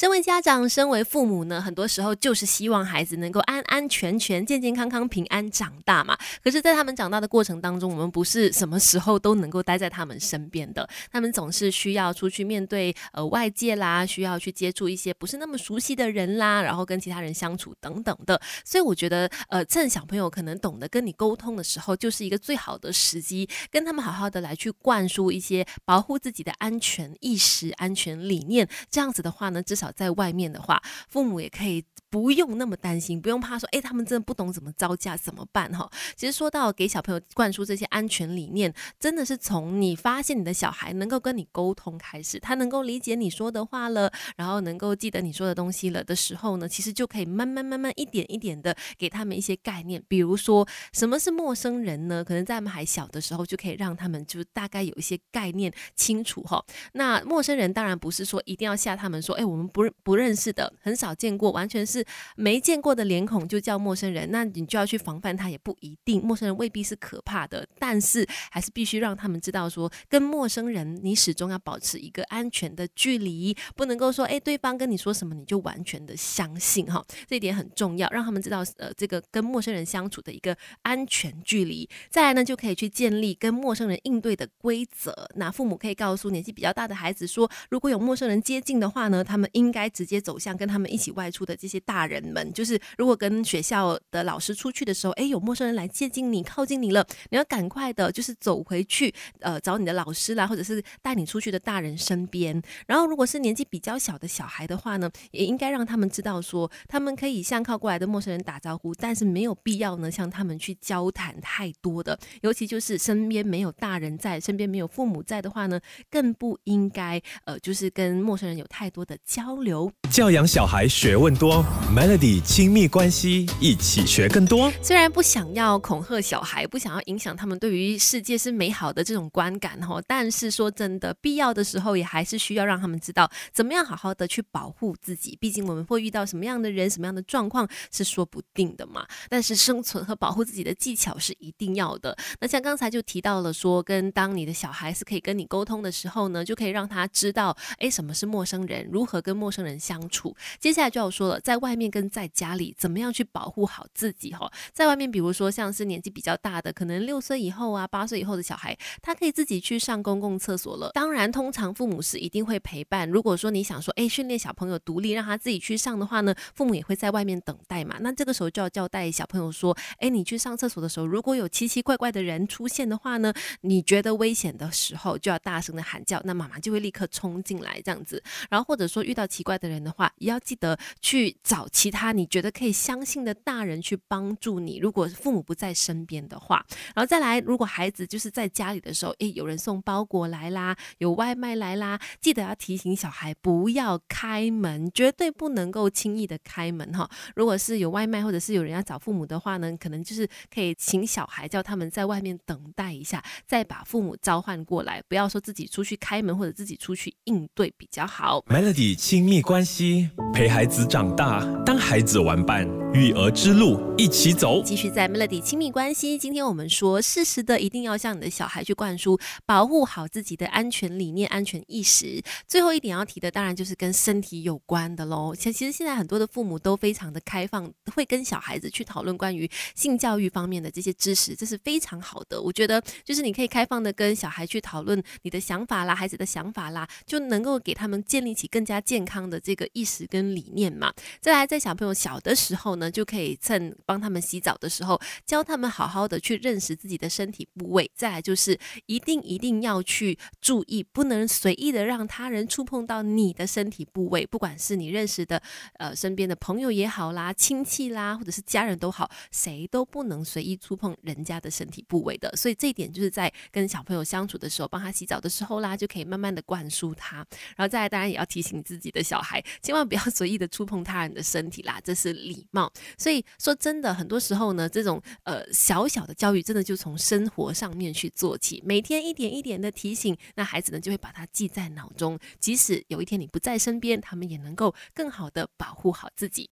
身为家长，身为父母呢，很多时候就是希望孩子能够安安全全、健健康康、平安长大嘛。可是，在他们长大的过程当中，我们不是什么时候都能够待在他们身边的。他们总是需要出去面对呃外界啦，需要去接触一些不是那么熟悉的人啦，然后跟其他人相处等等的。所以，我觉得呃，趁小朋友可能懂得跟你沟通的时候，就是一个最好的时机，跟他们好好的来去灌输一些保护自己的安全意识、安全理念。这样子的话呢，至少在外面的话，父母也可以不用那么担心，不用怕说，哎，他们真的不懂怎么招架，怎么办哈？其实说到给小朋友灌输这些安全理念，真的是从你发现你的小孩能够跟你沟通开始，他能够理解你说的话了，然后能够记得你说的东西了的时候呢，其实就可以慢慢慢慢一点一点的给他们一些概念，比如说什么是陌生人呢？可能在他们还小的时候就可以让他们就大概有一些概念清楚哈。那陌生人当然不是说一定要吓他们说，哎，我们不不认识的，很少见过，完全是没见过的脸孔就叫陌生人，那你就要去防范他，也不一定，陌生人未必是可怕的，但是还是必须让他们知道说，跟陌生人你始终要保持一个安全的距离，不能够说，哎，对方跟你说什么你就完全的相信哈，这一点很重要，让他们知道，呃，这个跟陌生人相处的一个安全距离。再来呢，就可以去建立跟陌生人应对的规则。那父母可以告诉年纪比较大的孩子说，如果有陌生人接近的话呢，他们应应该直接走向跟他们一起外出的这些大人们。就是如果跟学校的老师出去的时候，哎，有陌生人来接近你、靠近你了，你要赶快的，就是走回去，呃，找你的老师啦，或者是带你出去的大人身边。然后，如果是年纪比较小的小孩的话呢，也应该让他们知道说，他们可以向靠过来的陌生人打招呼，但是没有必要呢向他们去交谈太多的。尤其就是身边没有大人在，身边没有父母在的话呢，更不应该呃，就是跟陌生人有太多的交流。教养小孩学问多，Melody 亲密关系一起学更多。虽然不想要恐吓小孩，不想要影响他们对于世界是美好的这种观感哈，但是说真的，必要的时候也还是需要让他们知道怎么样好好的去保护自己。毕竟我们会遇到什么样的人、什么样的状况是说不定的嘛。但是生存和保护自己的技巧是一定要的。那像刚才就提到了说，跟当你的小孩是可以跟你沟通的时候呢，就可以让他知道，哎，什么是陌生人，如何跟陌生人相处。接下来就要说了，在外面跟在家里，怎么样去保护好自己哈？在外面，比如说像是年纪比较大的，可能六岁以后啊，八岁以后的小孩，他可以自己去上公共厕所了。当然，通常父母是一定会陪伴。如果说你想说，哎，训练小朋友独立，让他自己去上的话呢，父母也会在外面等待嘛。那这个时候就要交代小朋友说，哎，你去上厕所的时候，如果有奇奇怪怪的人出现的话呢，你觉得危险的时候，就要大声的喊叫，那妈妈就会立刻冲进来这样子。然后或者说遇到奇怪的人的话，也要记得去找其他你觉得可以相信的大人去帮助你。如果父母不在身边的话，然后再来，如果孩子就是在家里的时候，诶，有人送包裹来啦，有外卖来啦，记得要提醒小孩不要开门，绝对不能够轻易的开门哈。如果是有外卖或者是有人要找父母的话呢，可能就是可以请小孩叫他们在外面等待一下，再把父母召唤过来，不要说自己出去开门或者自己出去应对比较好。Melody 亲亲密关系陪孩子长大，当孩子玩伴，育儿之路一起走。继续在 Melody 亲密关系，今天我们说，适时的一定要向你的小孩去灌输，保护好自己的安全理念、安全意识。最后一点要提的，当然就是跟身体有关的喽。其实现在很多的父母都非常的开放，会跟小孩子去讨论关于性教育方面的这些知识，这是非常好的。我觉得就是你可以开放的跟小孩去讨论你的想法啦，孩子的想法啦，就能够给他们建立起更加健康的这个意识跟理念嘛。再来，在小朋友小的时候呢，就可以趁帮他们洗澡的时候，教他们好好的去认识自己的身体部位。再来就是一定一定要去注意，不能随意的让他人触碰到你的身体部位，不管是你认识的呃身边的朋友也好啦，亲戚啦，或者是家人都好，谁都不能随意触碰人家的身体部位的。所以这一点就是在跟小朋友相处的时候，帮他洗澡的时候啦，就可以慢慢的灌输他。然后再来，当然也要提醒自己的小孩，千万不要随意的触碰他人的身体啦，这是礼貌。所以说真的，很多时候呢，这种呃小小的教育，真的就从生活上面去做起，每天一点一点的提醒，那孩子呢就会把它记在脑中，即使有一天你不在身边，他们也能够更好的保护好自己。